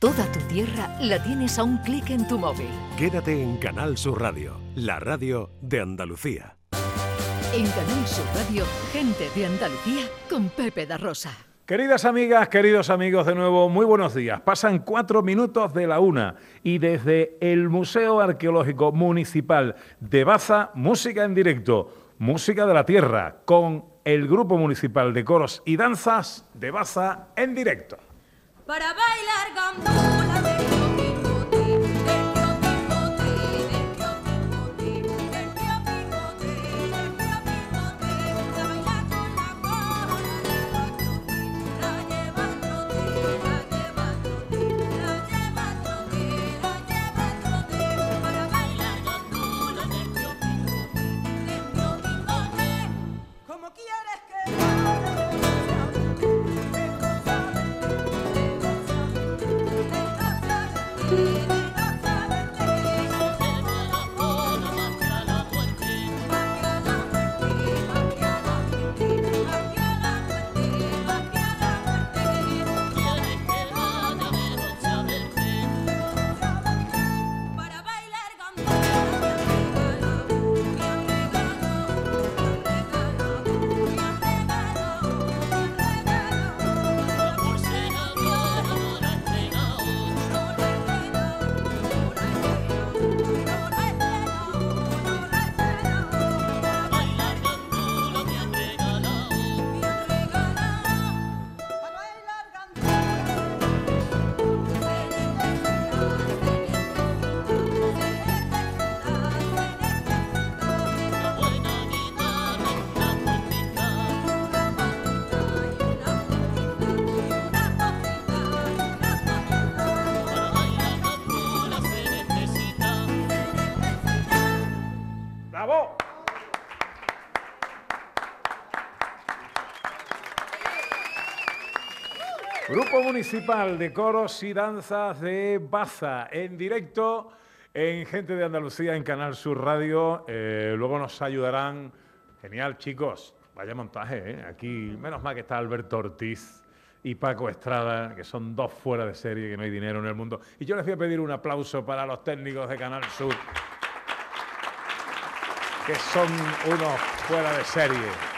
Toda tu tierra la tienes a un clic en tu móvil. Quédate en Canal Sur Radio, la radio de Andalucía. En Canal Sur Radio, gente de Andalucía con Pepe da Rosa. Queridas amigas, queridos amigos, de nuevo, muy buenos días. Pasan cuatro minutos de la una y desde el Museo Arqueológico Municipal de Baza, música en directo, música de la tierra, con el Grupo Municipal de Coros y Danzas de Baza en directo. Para bailar gambula de Municipal de Coros y Danzas de Baza, en directo en Gente de Andalucía en Canal Sur Radio. Eh, luego nos ayudarán. Genial, chicos. Vaya montaje, ¿eh? Aquí, menos mal que está Alberto Ortiz y Paco Estrada, que son dos fuera de serie, que no hay dinero en el mundo. Y yo les voy a pedir un aplauso para los técnicos de Canal Sur, que son unos fuera de serie.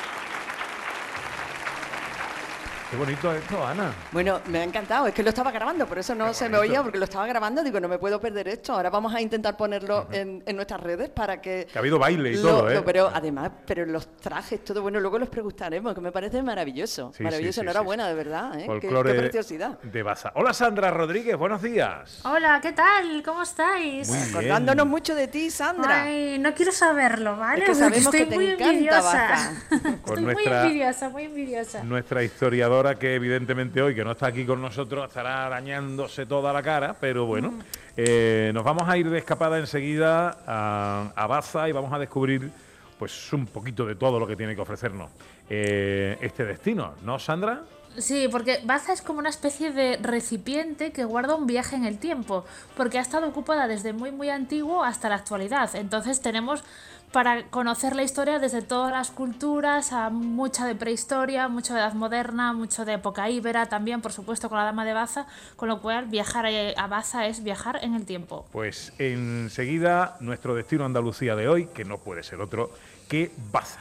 Qué bonito esto, Ana. Bueno, me ha encantado. Es que lo estaba grabando, por eso no se me oía, porque lo estaba grabando. Digo, no me puedo perder esto. Ahora vamos a intentar ponerlo en, nuestras redes para que. Que ha habido baile y todo, ¿eh? pero además, pero los trajes, todo bueno, luego los preguntaremos, que me parece maravilloso. maravilloso, enhorabuena, de verdad. ¿eh? Qué, preciosidad. De Baza. Hola, Sandra Rodríguez, buenos días. Hola, ¿qué tal? ¿Cómo estáis? Muy Acordándonos mucho de ti, Sandra. Ay, no quiero saberlo, ¿vale? Es que sabemos estoy que te muy encanta envidiosa. estoy muy envidiosa, muy envidiosa. Nuestra historiadora que evidentemente hoy, que no está aquí con nosotros, estará arañándose toda la cara, pero bueno, eh, nos vamos a ir de escapada enseguida a, a, Baza y vamos a descubrir pues un poquito de todo lo que tiene que ofrecernos eh, este destino, ¿no, Sandra? Sí, porque Baza es como una especie de recipiente que guarda un viaje en el tiempo, porque ha estado ocupada desde muy muy antiguo hasta la actualidad. Entonces tenemos para conocer la historia desde todas las culturas, a mucha de prehistoria, mucho de edad moderna, mucho de época íbera, también por supuesto con la dama de Baza, con lo cual viajar a Baza es viajar en el tiempo. Pues enseguida nuestro destino Andalucía de hoy, que no puede ser otro que Baza.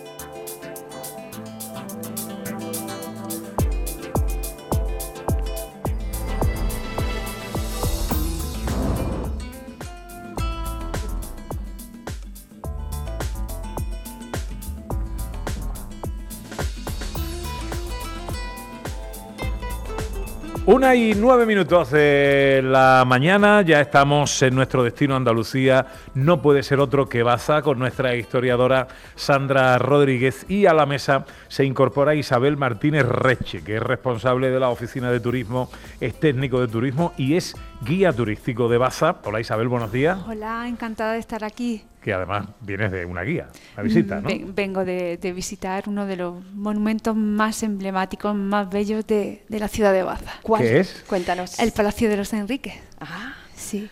Una y nueve minutos de la mañana, ya estamos en nuestro destino Andalucía, no puede ser otro que Baza con nuestra historiadora Sandra Rodríguez. Y a la mesa se incorpora Isabel Martínez Reche, que es responsable de la Oficina de Turismo, es técnico de turismo y es guía turístico de Baza. Hola Isabel, buenos días. Hola, encantada de estar aquí. Que además vienes de una guía, una visita, ¿no? Ven- Vengo de, de visitar uno de los monumentos más emblemáticos, más bellos de, de la ciudad de Baza. ¿Cuál? ¿Qué es? Cuéntanos. El Palacio de los Enriques. Ah, Sí.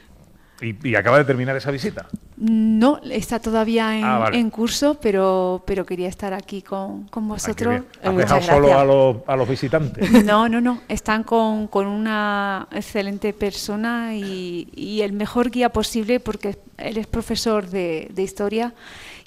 Y, y acaba de terminar esa visita. No, está todavía en, Ah, vale. en curso, pero, pero quería estar aquí con, con Ah, vosotros. Has Eh, dejado solo a los, a los visitantes. No, no, no. Están con, con una excelente persona y, y el mejor guía posible porque él es profesor de, de historia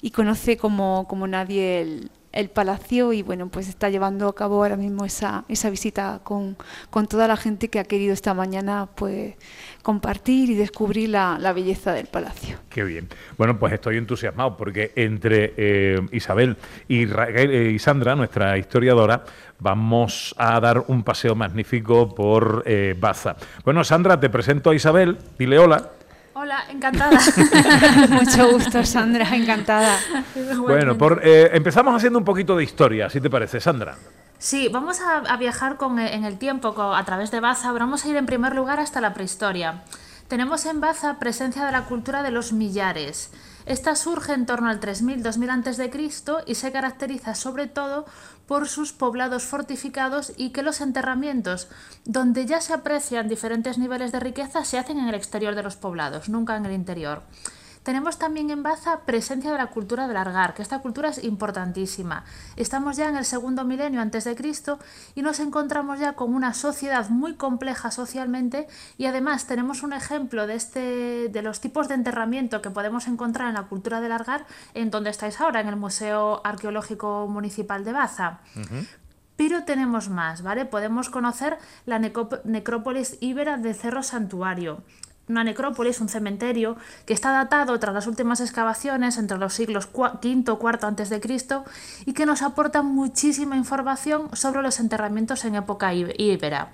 y conoce como, como nadie el, el palacio y bueno, pues está llevando a cabo ahora mismo esa, esa visita con, con toda la gente que ha querido esta mañana pues compartir y descubrir la, la belleza del palacio. Qué bien. Bueno, pues estoy entusiasmado porque entre eh, Isabel y, Raquel, eh, y Sandra, nuestra historiadora, vamos a dar un paseo magnífico por eh, Baza. Bueno, Sandra, te presento a Isabel. Dile hola. Hola, encantada. Mucho gusto, Sandra, encantada. Bueno, por, eh, empezamos haciendo un poquito de historia, si te parece, Sandra. Sí, vamos a, viajar con, eh, en el tiempo a través de Baza. Vamos a ir en primer lugar hasta la prehistoria. Tenemos en Baza presencia de la cultura de los millares. Esta surge en torno al 3000-2000 a.C. y se caracteriza sobre todo por sus poblados fortificados y que los enterramientos, donde ya se aprecian diferentes niveles de riqueza, se hacen en el exterior de los poblados, nunca en el interior. Tenemos también en Baza presencia de la cultura del Argar, que esta cultura es importantísima. Estamos ya en el segundo milenio antes de Cristo y nos encontramos ya con una sociedad muy compleja socialmente y además tenemos un ejemplo de este de los tipos de enterramiento que podemos encontrar en la cultura del Argar en donde estáis ahora en el Museo Arqueológico Municipal de Baza. Pero tenemos más, ¿vale? Podemos conocer la necrópolis íbera de Cerro Santuario. Una necrópolis, un cementerio, que está datado tras las últimas excavaciones entre los siglos V y IV Cristo y que nos aporta muchísima información sobre los enterramientos en época íbera.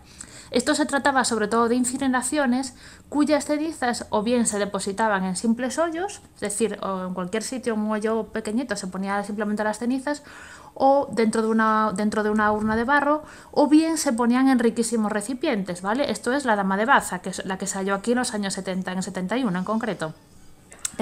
Esto se trataba sobre todo de incineraciones cuyas cenizas o bien se depositaban en simples hoyos, es decir, o en cualquier sitio, un hoyo pequeñito, se ponía simplemente las cenizas, o dentro de una, dentro de una urna de barro, o bien se ponían en riquísimos recipientes, ¿vale? Esto es la dama de Baza, que es la que se halló aquí en los años 70, en el 71 en concreto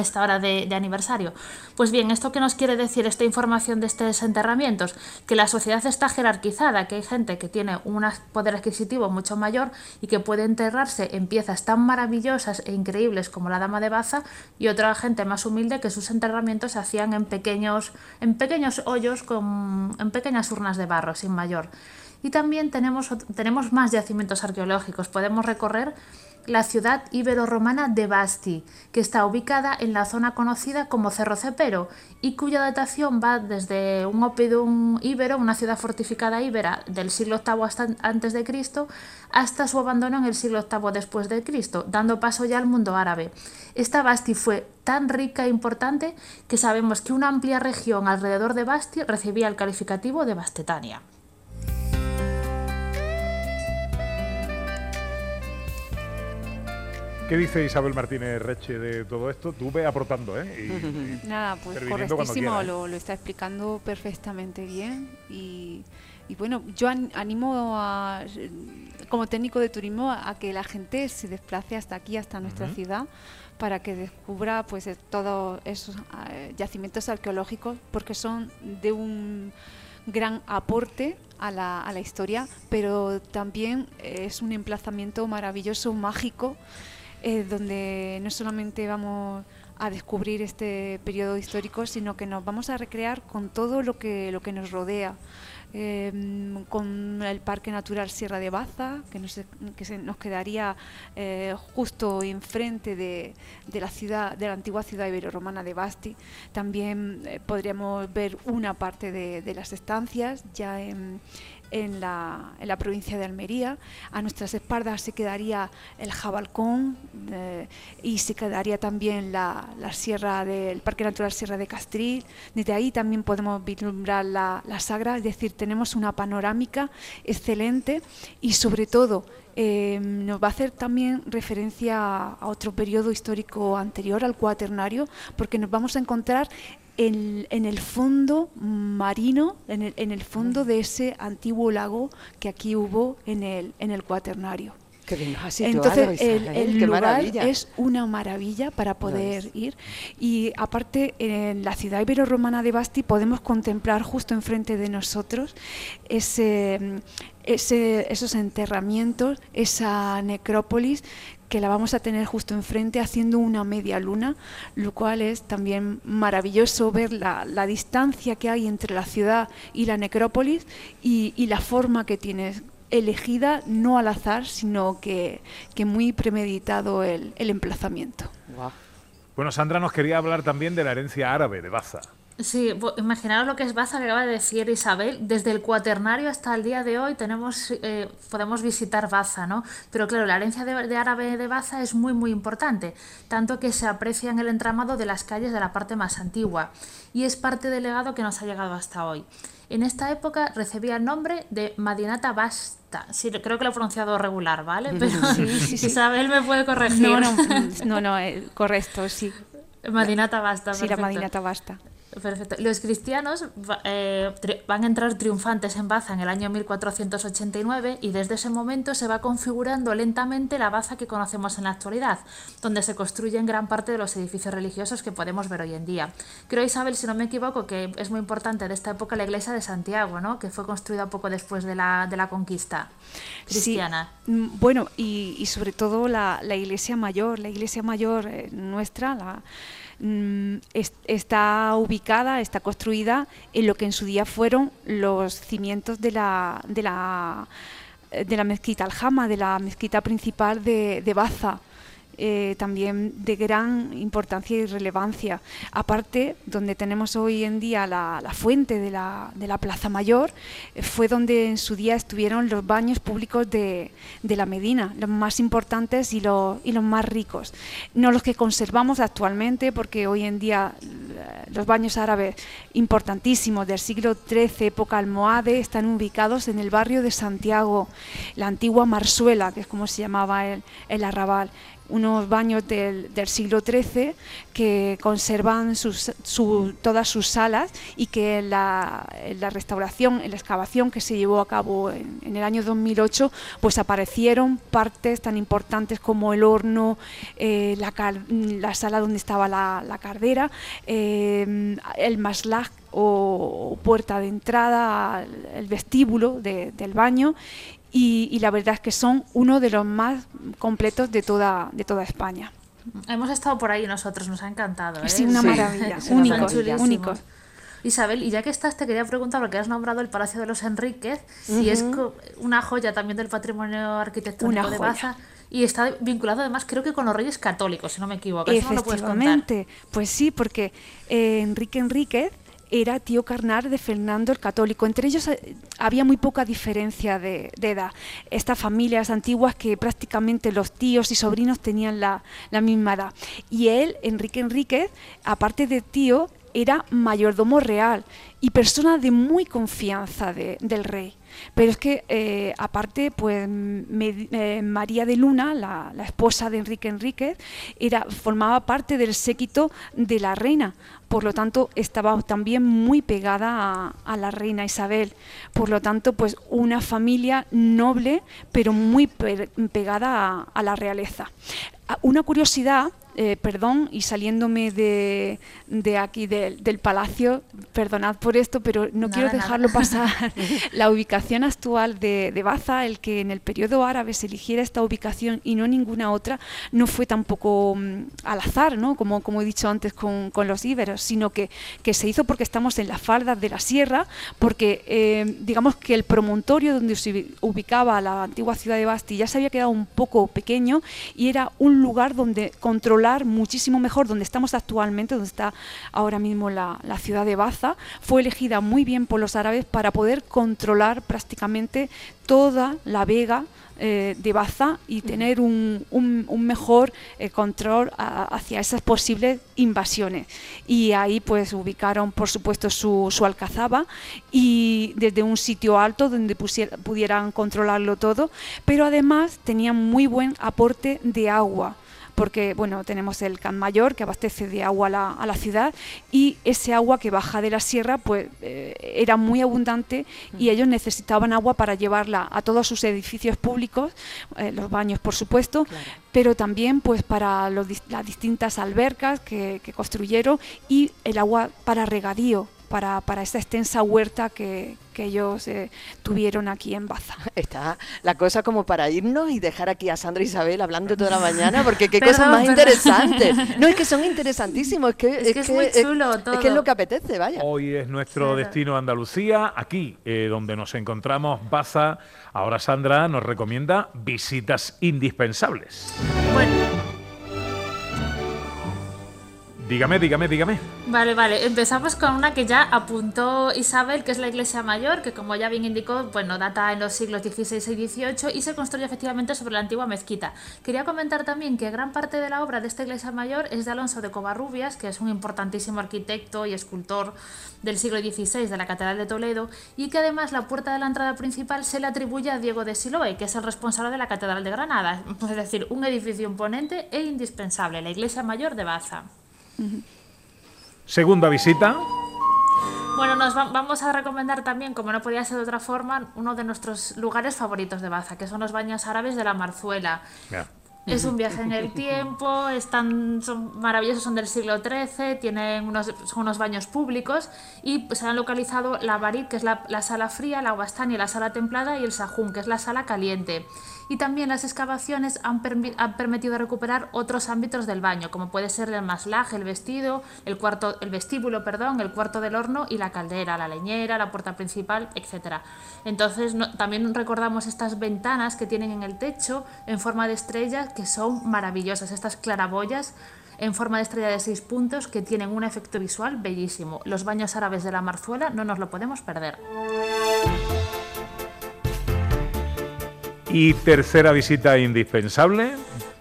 esta hora de, aniversario. Pues bien, ¿esto qué nos quiere decir esta información de estos enterramientos? Que la sociedad está jerarquizada, que hay gente que tiene un poder adquisitivo mucho mayor y que puede enterrarse en piezas tan maravillosas e increíbles como la Dama de Baza y otra gente más humilde que sus enterramientos se hacían en pequeños, en pequeños hoyos, con, en pequeñas urnas de barro, sin mayor. Y también tenemos, tenemos más yacimientos arqueológicos. Podemos recorrer la ciudad ibero-romana de Basti, que está ubicada en la zona conocida como Cerro Cepero y cuya datación va desde un oppidum íbero, una ciudad fortificada íbera del siglo VIII hasta antes de Cristo, hasta su abandono en el siglo VIII después de Cristo, dando paso ya al mundo árabe. Esta Basti fue tan rica e importante que sabemos que una amplia región alrededor de Basti recibía el calificativo de Bastetania. ¿Qué dice Isabel Martínez Reche de todo esto? Tú ve aportando, ¿eh? Y- y Nada, pues correctísimo, ¿eh? lo, lo está explicando perfectamente bien y, y bueno, yo an- animo a, como técnico de turismo a, que la gente se desplace hasta aquí, hasta nuestra ciudad, para que descubra pues eh, todos esos eh, yacimientos arqueológicos porque son de un gran aporte a la, a la historia, pero también es un emplazamiento maravilloso, mágico, eh, donde no solamente vamos a descubrir este periodo histórico, sino que nos vamos a recrear con todo lo que, lo que nos rodea. em, con el Parque Natural Sierra de Baza, que nos, que nos quedaría eh, justo enfrente de, de la ciudad, de la antigua ciudad ibero-romana de Basti. También eh, podríamos ver una parte de, de las estancias ya en, en la, en la provincia de Almería. A nuestras espaldas se quedaría el Jabalcón eh, y se quedaría también la, la sierra del Parque Natural Sierra de Castril. Desde ahí también podemos vislumbrar la, la Sagra, es decir, tenemos una panorámica excelente y sobre todo eh, nos va a hacer también referencia a, a otro periodo histórico anterior al cuaternario, porque nos vamos a encontrar en, en el fondo marino, en el, en el fondo de ese antiguo lago que aquí hubo en el, en el cuaternario. Qué bien has Entonces, el, Isabel, el qué lugar maravilla. es una maravilla para poder ir. Y aparte, en la ciudad ibero-romana de Basti podemos contemplar justo enfrente de nosotros ese, ese- esos enterramientos, esa necrópolis que la vamos a tener justo enfrente haciendo una media luna, lo cual es también maravilloso ver la, la distancia que hay entre la ciudad y la necrópolis y, y la forma que tiene elegida no al azar, sino que, que muy premeditado el, el emplazamiento. Bueno, Sandra nos quería hablar también de la herencia árabe de Baza. Sí, imaginaos lo que es Baza, que acaba de decir Isabel. Desde el cuaternario hasta el día de hoy tenemos, eh, podemos visitar Baza, ¿no? Pero claro, la herencia de, de árabe de Baza es muy, muy importante, tanto que se aprecia en el entramado de las calles de la parte más antigua y es parte del legado que nos ha llegado hasta hoy. En esta época recibía el nombre de Madinata Basta. Sí, creo que lo he pronunciado regular, ¿vale? Pero Sí, sí, sí. Isabel me puede corregir. No, no, no, no, eh, correcto, sí. Madinata Basta. Sí, la. Madinata basta. Perfecto. Los cristianos eh, van a entrar triunfantes en Baza en el año 1489 y desde ese momento se va configurando lentamente la Baza que conocemos en la actualidad, donde se construyen gran parte de los edificios religiosos que podemos ver hoy en día. Creo, Isabel, si no me equivoco, que es muy importante de esta época la iglesia de Santiago, ¿no? que fue construida poco después de la, de la conquista cristiana. Sí, mm, bueno, y, y sobre todo la, la iglesia mayor, la iglesia mayor eh, nuestra, la, mm, es- está ubicada, está construida en lo que en su día fueron los cimientos de la, de la, eh, de la mezquita Aljama, de la mezquita principal de, de Baza. Eh, también de gran importancia y relevancia. Aparte, donde tenemos hoy en día la, fuente de la, Plaza Mayor, eh, fue donde en su día estuvieron los baños públicos de, la Medina, los más importantes y los, más ricos. No los que conservamos actualmente, porque hoy en día eh, los baños árabes importantísimos del siglo XIII, época almohade, están ubicados en el barrio de Santiago, la antigua Marsuela, que es como se llamaba el arrabal unos baños del, siglo XIII que conservan sus, su- todas sus salas y que en la, en la restauración, en la excavación que se llevó a cabo en, el año 2008, pues aparecieron partes tan importantes como el horno, eh, la, la sala donde estaba la, la cardera, eh, el maslaj o puerta de entrada, el vestíbulo de- del baño y, y la verdad es que son uno de los más completos de toda, de toda España. Hemos estado por ahí nosotros, nos ha encantado. ¿eh? Sí, una Sí, maravilla, únicos, únicos. Isabel, y ya que estás, te quería preguntar, porque has nombrado el Palacio de los Enríquez, si es Ujú. co- una joya también del patrimonio arquitectónico Una de joya. Baza, y está vinculado además, creo que con los reyes católicos, si no me equivoco. Eso no lo puedes contar. Efectivamente, pues sí, porque eh, Enrique Enríquez era tío carnal de Fernando el Católico. Entre ellos eh, había muy poca diferencia de, edad. Estas familias antiguas que prácticamente los tíos y sobrinos tenían la, la misma edad. Y él, Enrique Enríquez, aparte de tío, era mayordomo real y persona de muy confianza de- del rey. Pero es que, eh, aparte, pues eh, María de Luna, la, la esposa de Enrique Enríquez, era, formaba parte del séquito de la reina. Por lo tanto, estaba también muy pegada a, a la reina Isabel. Por lo tanto, pues una familia noble, pero muy pe- pegada a, a la realeza. Ah, Una curiosidad eh, perdón, y saliéndome de, de aquí del, del palacio, perdonad por esto, pero no Nada, quiero nada. dejarlo pasar. la ubicación actual de, de Baza, el que en el periodo árabe se eligiera esta ubicación y no ninguna otra, no fue tampoco mm, al azar, ¿no? como, como he dicho antes con, con los íberos, sino que, que se hizo porque estamos en las faldas de la sierra, porque eh, digamos que el promontorio donde se ubi- ubicaba la antigua ciudad de Basti ya se había quedado un poco pequeño y era un lugar donde controlar muchísimo mejor, donde estamos actualmente, donde está ahora mismo la, la ciudad de Baza, fue elegida muy bien por los árabes para poder controlar prácticamente toda la vega eh, de Baza y tener un, un- un mejor eh, control a- hacia esas posibles invasiones. Y ahí pues ubicaron por supuesto su, su alcazaba y desde un sitio alto donde pudieran controlarlo todo, pero además tenían muy buen aporte de agua porque bueno, tenemos el Can Mayor que abastece de agua a la, a la ciudad y ese agua que baja de la sierra pues eh, era muy abundante y ellos necesitaban agua para llevarla a todos sus edificios públicos, eh, los baños por supuesto, pero también pues para los las distintas albercas que, que construyeron y el agua para regadío. Para, para esa extensa huerta que, que ellos eh, tuvieron aquí en Baza. Está la cosa como para irnos y dejar aquí a Sandra e Isabel hablando toda la mañana, porque qué cosas más perdón. interesantes. No, es que son interesantísimos, es que Es que es muy chulo es, que es todo. lo que apetece, vaya. Hoy es nuestro Claro. destino Andalucía, aquí eh, donde nos encontramos, Baza. Ahora Sandra nos recomienda visitas indispensables. Bueno, Dígame, dígame, dígame. Vale, vale. Empezamos con una que ya apuntó Isabel, que es la iglesia mayor, que como ya bien indicó, bueno, data en los siglos XVI y XVIII y se construye efectivamente sobre la antigua mezquita. Quería comentar también que gran parte de la obra de esta iglesia mayor es de Alonso de Covarrubias, que es un importantísimo arquitecto y escultor del siglo XVI de la Catedral de Toledo, y que además la puerta de la entrada principal se le atribuye a Diego de Siloé, que es el responsable de la Catedral de Granada. Es decir, un edificio imponente e indispensable, la iglesia mayor de Baza. Segunda visita. Bueno, nos va- vamos a recomendar también, como no podía ser de otra forma, uno de nuestros lugares favoritos de Baza, que son los baños árabes de la Marzuela. Es un viaje en el tiempo, están, son maravillosos, son del siglo XIII, tienen unos, son unos baños públicos y pues, se han localizado la Barit, que es la, la sala fría, la Bastani, la sala templada y el Sahun, que es la sala caliente. Y también las excavaciones han, permi- han permitido recuperar otros ámbitos del baño, como puede ser el maslaje, el vestido, el, cuarto, el vestíbulo, perdón, el cuarto del horno y la caldera, la leñera, la puerta principal, etc. Entonces también recordamos estas ventanas que tienen en el techo en forma de estrellas que son maravillosas, estas claraboyas en forma de estrella de seis puntos que tienen un efecto visual bellísimo. Los baños árabes de la Marzuela no nos lo podemos perder. Y tercera visita indispensable.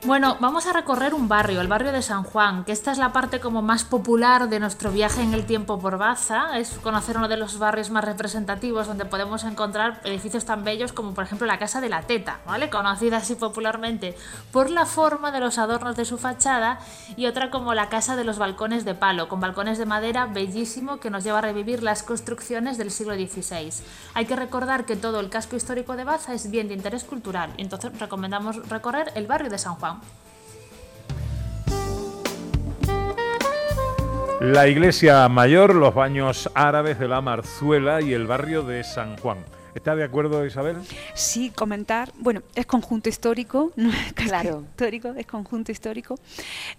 Bueno, vamos a recorrer un barrio, el barrio de San Juan, que esta es la parte como más popular de nuestro viaje en el tiempo por Baza. Es conocer uno de los barrios más representativos donde podemos encontrar edificios tan bellos como por ejemplo la Casa de la Teta, ¿vale? Conocida así popularmente por la forma de los adornos de su fachada y otra como la Casa de los Balcones de Palo, con balcones de madera bellísimo que nos lleva a revivir las construcciones del siglo XVI. Hay que recordar que todo el casco histórico de Baza es bien de interés cultural, entonces recomendamos recorrer el barrio de San Juan. La iglesia mayor, los baños árabes de la Marzuela y el barrio de San Juan. ¿Está de acuerdo Isabel? Sí, comentar, bueno, es conjunto histórico, no es Claro. histórico, es conjunto histórico.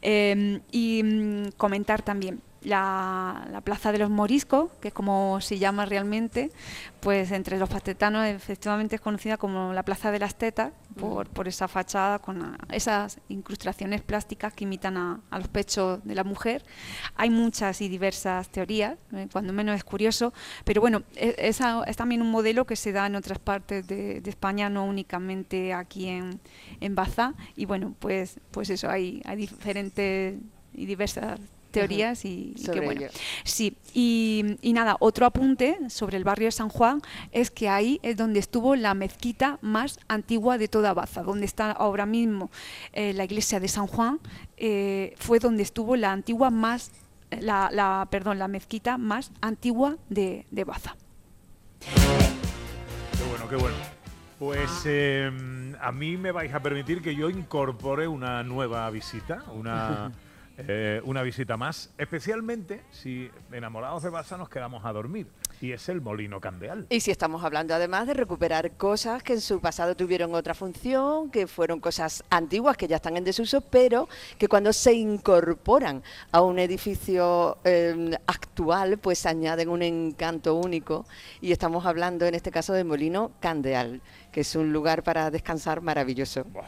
Eh, y mm, comentar también la, la Plaza de los Moriscos, que es como se llama realmente, pues entre los pastetanos efectivamente es conocida como la Plaza de las Tetas, por, por esa fachada con ah, esas incrustaciones plásticas que imitan a, a los pechos de la mujer. Hay muchas y diversas teorías, eh, cuando menos es curioso, pero bueno, e- esa es también un modelo que se da en otras partes de, de España, no únicamente aquí en, en Baza. Y bueno, pues, pues eso, hay, hay diferentes y diversas teorías y, y que bueno. ello. Sí, y, y nada, otro apunte sobre el barrio de San Juan es que ahí es donde estuvo la mezquita más antigua de toda Baza, donde está ahora mismo eh, la iglesia de San Juan, eh, fue donde estuvo la antigua más, la, la- perdón, la mezquita más antigua de, de Baza. Qué bueno, qué bueno. Pues eh, a mí me vais a permitir que yo incorpore una nueva visita, una, eh, una visita más, especialmente si enamorados de Baza nos quedamos a dormir. Y es el Molino Candeal. Y si estamos hablando además de recuperar cosas que en su pasado tuvieron otra función, que fueron cosas antiguas que ya están en desuso, pero que cuando se incorporan a un edificio eh, actual, pues añaden un encanto único. Y estamos hablando en este caso de Molino Candeal, que es un lugar para descansar maravilloso. Buah,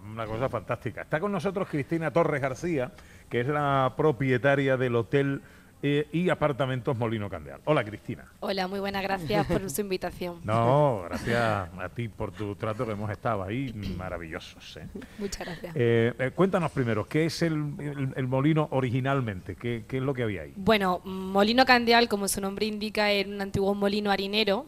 una cosa fantástica. Está con nosotros Cristina Torres García, que es la propietaria del hotel eh, y apartamentos Molino Candeal. Hola, Cristina. Hola, muy buenas gracias por su invitación. No, gracias a ti por tu trato que hemos estado ahí maravillosos. ¿eh? Muchas gracias. Eh, eh, cuéntanos primero, ¿qué es el, el- el molino originalmente? ¿Qué, qué es lo que había ahí? Bueno, Molino Candeal, como su nombre indica, es un antiguo molino harinero.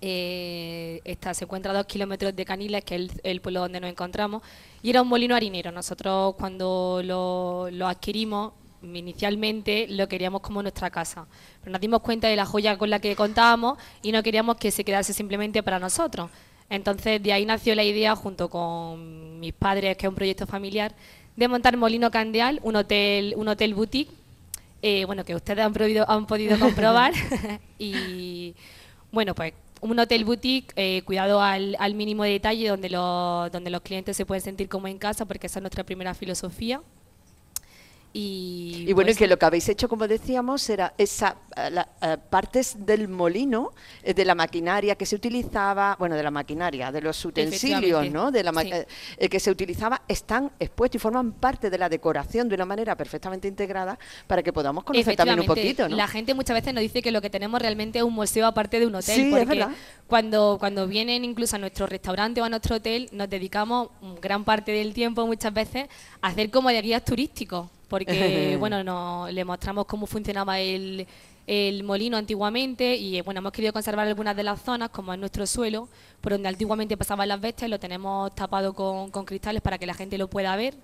Eh, está, se encuentra a dos kilómetros de Caniles, que es el, el pueblo donde nos encontramos, y era un molino harinero. Nosotros cuando lo, lo adquirimos, inicialmente lo queríamos como nuestra casa, pero nos dimos cuenta de la joya con la que contábamos y no queríamos que se quedase simplemente para nosotros. Entonces de ahí nació la idea, junto con mis padres, que es un proyecto familiar, de montar Molino Candeal, un hotel, un hotel boutique, eh, bueno, que ustedes han podido, han podido comprobar. y bueno, pues un hotel boutique eh, cuidado al, al mínimo detalle, donde, donde los clientes se pueden sentir como en casa, porque esa es nuestra primera filosofía. Y, Y bueno, y pues, que lo que habéis hecho, como decíamos, era esa eh, la- eh, partes del molino, eh, de la maquinaria que se utilizaba, bueno, de la maquinaria, de los utensilios, ¿no? De la sí. eh, que se utilizaba, están expuestos y forman parte de la decoración de una manera perfectamente integrada para que podamos conocer también un poquito, ¿no? La gente muchas veces nos dice que lo que tenemos realmente es un museo aparte de un hotel. Sí, es porque verdad. Cuando, cuando vienen incluso a nuestro restaurante o a nuestro hotel, nos dedicamos gran parte del tiempo, muchas veces, a hacer como de guías turísticos. Porque, bueno, nos, le mostramos cómo funcionaba el, el molino antiguamente y, eh, bueno, hemos querido conservar algunas de las zonas, como es nuestro suelo, por donde antiguamente pasaban las bestias, lo tenemos tapado con, con cristales para que la gente lo pueda ver.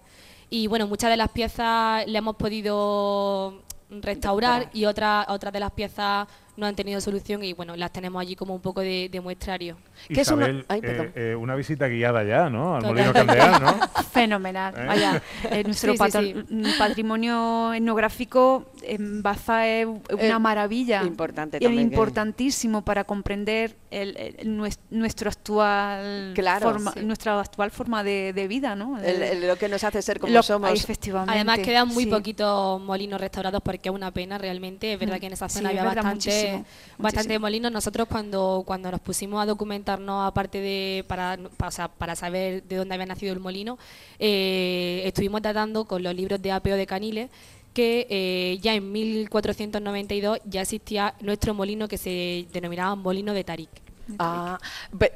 Y bueno, muchas de las piezas le hemos podido restaurar y otras otras de las piezas no han tenido solución y bueno, las tenemos allí como un poco de, de muestrario. ¿Qué es una- Ay, eh, eh, una visita guiada ya, ¿no? Al Total. Molino Candeal, ¿no? Fenomenal. ¿Eh? Vaya, eh, nuestro Sí, sí, patro- sí. patrimonio etnográfico en Baza es una Eh, maravilla. importante y también, que- importantísimo para comprender el- el- nues- nuestro actual Claro, forma, sí. nuestra actual forma de, de vida, ¿no? El- el- lo que nos hace ser como Lo- somos. Efectivamente. Además quedan muy sí. poquitos molinos restaurados porque es una pena realmente. Es verdad Mm, que en esa sí, zona es había verdad, bastante, muchísimo, bastante molinos. Nosotros cuando, cuando nos pusimos a documentarnos, aparte de para, para, o sea, para saber de dónde había nacido el molino, eh, estuvimos tratando con los libros de apeo de Caniles que eh, ya en 1492 ya existía nuestro molino que se denominaba molino de Tarik. Ah,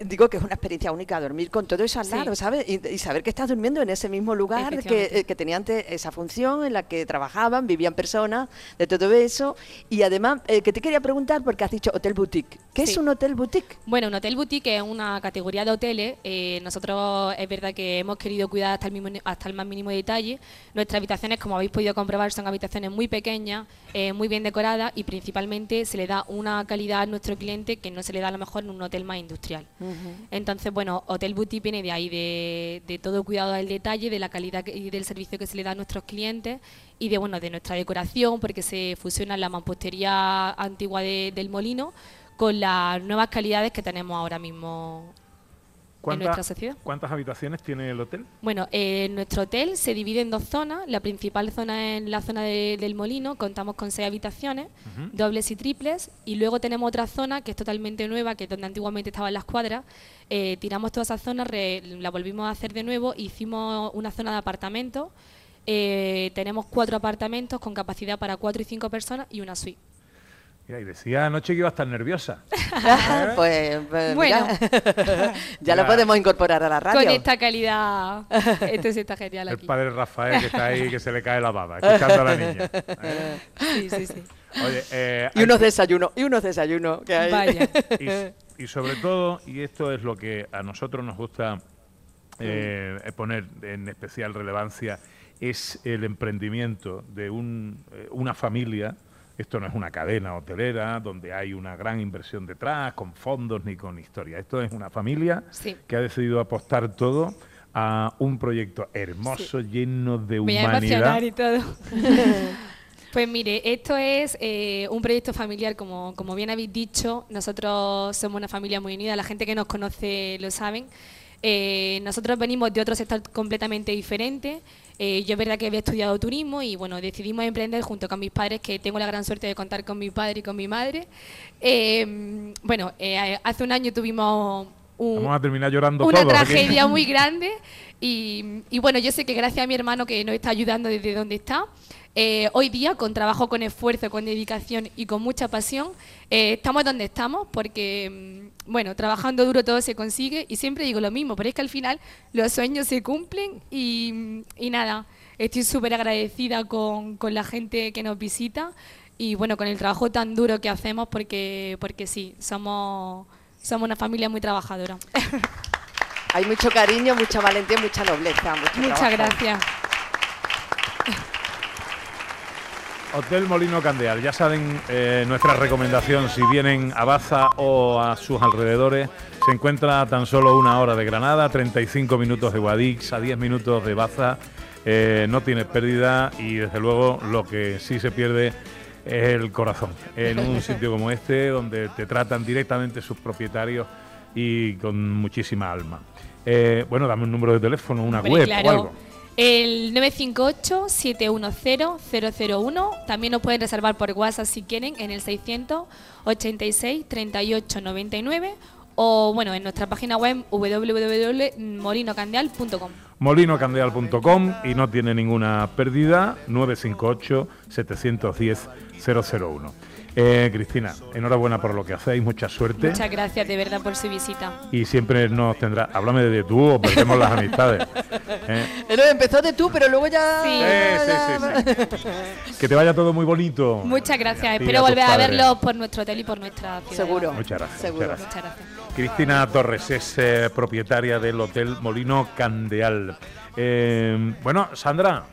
digo que es una experiencia única dormir con todo eso al Sí. lado, ¿sabes? Y, y saber que estás durmiendo en ese mismo lugar que, eh, que tenía antes esa función en la que trabajaban, vivían personas, de todo eso. Y además, eh, que te quería preguntar, porque has dicho hotel boutique. ¿Qué es un hotel boutique? Bueno, un hotel boutique es una categoría de hoteles. eh, nosotros es verdad que hemos querido cuidar hasta el, mismo, hasta el más mínimo detalle. Nuestras habitaciones, como habéis podido comprobar, son habitaciones muy pequeñas, eh, muy bien decoradas y principalmente se le da una calidad a nuestro cliente que no se le da a lo mejor en un hotel más industrial. Entonces, bueno, Hotel Boutique viene de ahí, de, de todo cuidado al detalle, de la calidad y del servicio que se le da a nuestros clientes y de bueno de nuestra decoración, porque se fusiona la mampostería antigua de- del molino con las nuevas calidades que tenemos ahora mismo en nuestra sociedad. ¿Cuántas habitaciones tiene el hotel? Bueno, eh, nuestro hotel se divide en dos zonas. La principal zona es la zona de- del molino, contamos con seis habitaciones, dobles y triples, y luego tenemos otra zona que es totalmente nueva, que es donde antiguamente estaban las cuadras. Eh, tiramos toda esa zona, re- la volvimos a hacer de nuevo, hicimos una zona de apartamentos. Eh, tenemos cuatro apartamentos con capacidad para cuatro y cinco personas y una suite. Mira, y decía anoche que iba a estar nerviosa. pues, pues, Bueno. mira, ya lo podemos incorporar a la radio. Con esta calidad, esto sí está genial El aquí. padre Rafael que está ahí, que se le cae la baba, escuchando a la niña. ¿eh? Sí, sí, sí. Oye, eh, Y unos desayunos, y unos desayunos que hay. Vaya. y, y sobre todo, y esto es lo que a nosotros nos gusta eh, poner en especial relevancia, es el emprendimiento de un, eh, una familia. Esto no es una cadena hotelera donde hay una gran inversión detrás, con fondos ni con historia. Esto es una familia Sí. que ha decidido apostar todo a un proyecto hermoso, lleno de Me voy a humanidad. y todo. Pues mire, esto es eh, un proyecto familiar, como, como bien habéis dicho. Nosotros somos una familia muy unida, la gente que nos conoce lo saben. Eh, nosotros venimos de otro sector completamente diferente. Eh, yo es verdad que había estudiado turismo y bueno, decidimos emprender junto con mis padres, que tengo la gran suerte de contar con mi padre y con mi madre. Eh, bueno, eh, hace un año tuvimos un, Vamos a terminar llorando una todos aquí. tragedia muy grande y, y bueno, yo sé que gracias a mi hermano que nos está ayudando desde donde está, eh, hoy día con trabajo, con esfuerzo, con dedicación y con mucha pasión, estamos donde estamos porque, mm, bueno, trabajando duro todo se consigue y siempre digo lo mismo, pero es que al final los sueños se cumplen y, y nada, estoy súper agradecida con, con la gente que nos visita y bueno, con el trabajo tan duro que hacemos porque, porque sí, somos, somos una familia muy trabajadora. Hay mucho cariño, mucha valentía, mucha nobleza. mucho Muchas trabajo. gracias. Hotel Molino Candeal, ya saben eh, nuestra recomendación si vienen a Baza o a sus alrededores. Se encuentra a tan solo una hora de Granada, 35 minutos de Guadix, a 10 minutos de Baza. Eh, no tiene pérdida y desde luego lo que sí se pierde es el corazón. En un sitio como este, donde te tratan directamente sus propietarios y con muchísima alma. Eh, bueno, dame un número de teléfono, una web claro. o algo. El 958-710-001. También nos pueden reservar por WhatsApp si quieren en el 686 38 99 o bueno, en nuestra página web www.molinocandeal.com. molinocandeal.com y no tiene ninguna pérdida, 958-710-001. Eh, Cristina, enhorabuena por lo que hacéis, mucha suerte. Muchas gracias de verdad por su visita. Y siempre nos tendrá. Háblame de tú o perdemos las amistades. ¿eh? Empezó de tú, pero luego ya... Sí. Sí, sí, sí, Que te vaya todo muy bonito. Muchas gracias. Espero a volver a verlos por nuestro hotel y por nuestra ciudad. Seguro. Muchas gracias. Seguro. muchas gracias. Muchas gracias. Cristina Torres es eh, propietaria del Hotel Molino Candeal. Eh, bueno, Sandra.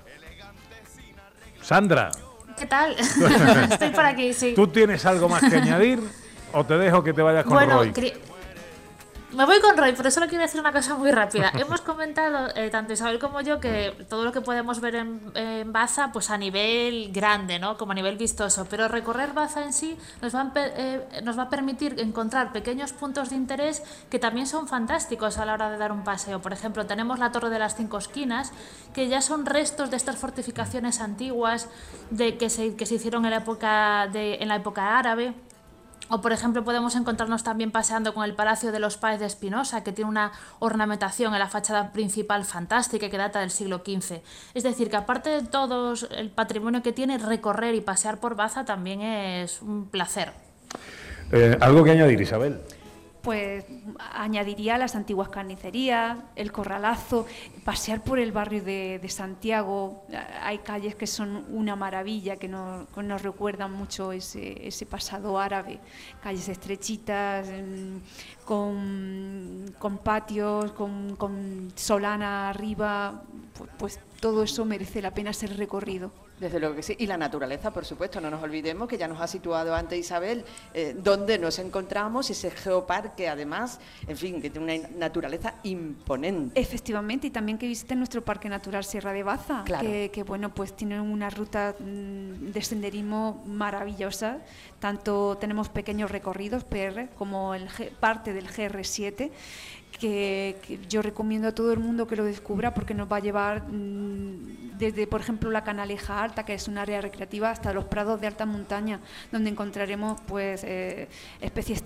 Sandra, ¿Qué tal? Estoy por aquí, sí. ¿tú tienes algo más que añadir o te dejo que te vayas con bueno, Roy? Me voy con Roy, pero solo quiero decir una cosa muy rápida. Hemos comentado, eh, tanto Isabel como yo, que todo lo que podemos ver en, en Baza, pues a nivel grande, ¿no? Como a nivel vistoso. Pero recorrer Baza en sí nos va, a, eh, nos va a permitir encontrar pequeños puntos de interés que también son fantásticos a la hora de dar un paseo. Por ejemplo, tenemos la Torre de las Cinco Esquinas, que ya son restos de estas fortificaciones antiguas de, que, se, que se hicieron en la época, de, en la época árabe. O, por ejemplo, podemos encontrarnos también paseando con el Palacio de los Páez de Espinosa, que tiene una ornamentación en la fachada principal fantástica que data del siglo XV. Es decir, que aparte de todo el patrimonio que tiene, recorrer y pasear por Baza también es un placer. Eh, ¿Algo que añadir, Isabel? Pues añadiría las antiguas carnicerías, el corralazo, pasear por el barrio de, Santiago. Hay calles que son una maravilla, que nos, nos recuerdan mucho ese, pasado árabe. Calles estrechitas, em, con, patios, con, con solana arriba. Pues, pues todo eso merece la pena ser recorrido. Desde luego que sí. Y la naturaleza, por supuesto, no nos olvidemos que ya nos ha situado antes Isabel, eh, donde nos encontramos, ese geoparque, además, en fin, que tiene una naturaleza imponente. Efectivamente, y también que visiten nuestro Parque Natural Sierra de Baza, Claro. que, que, bueno, pues tienen una ruta mm, de senderismo maravillosa. Tanto tenemos pequeños recorridos PR como el G- parte del GR7 que, que yo recomiendo a todo el mundo que lo descubra porque nos va a llevar mm, desde, por ejemplo, la Canaleja Alta, que es un área recreativa, hasta los prados de alta montaña, donde encontraremos pues eh, especies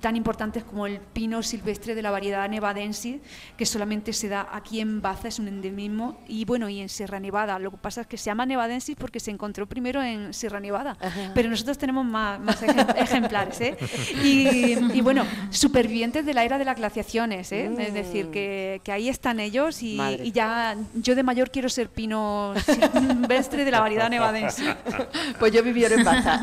tan importantes como el pino silvestre de la variedad nevadensis, que solamente se da aquí en Baza, es un endemismo, y bueno, y en Sierra Nevada. Lo que pasa es que se llama nevadensis porque se encontró primero en Sierra Nevada, pero nosotros tenemos más, más ejem- ejemplares. ¿eh? Y, y bueno, supervivientes de la era de las glaciaciones, ¿eh? es decir, que, que ahí están ellos y, y ya yo de mayor quiero ser pino silvestre de la variedad nevadensis. Pues yo viví en Baza.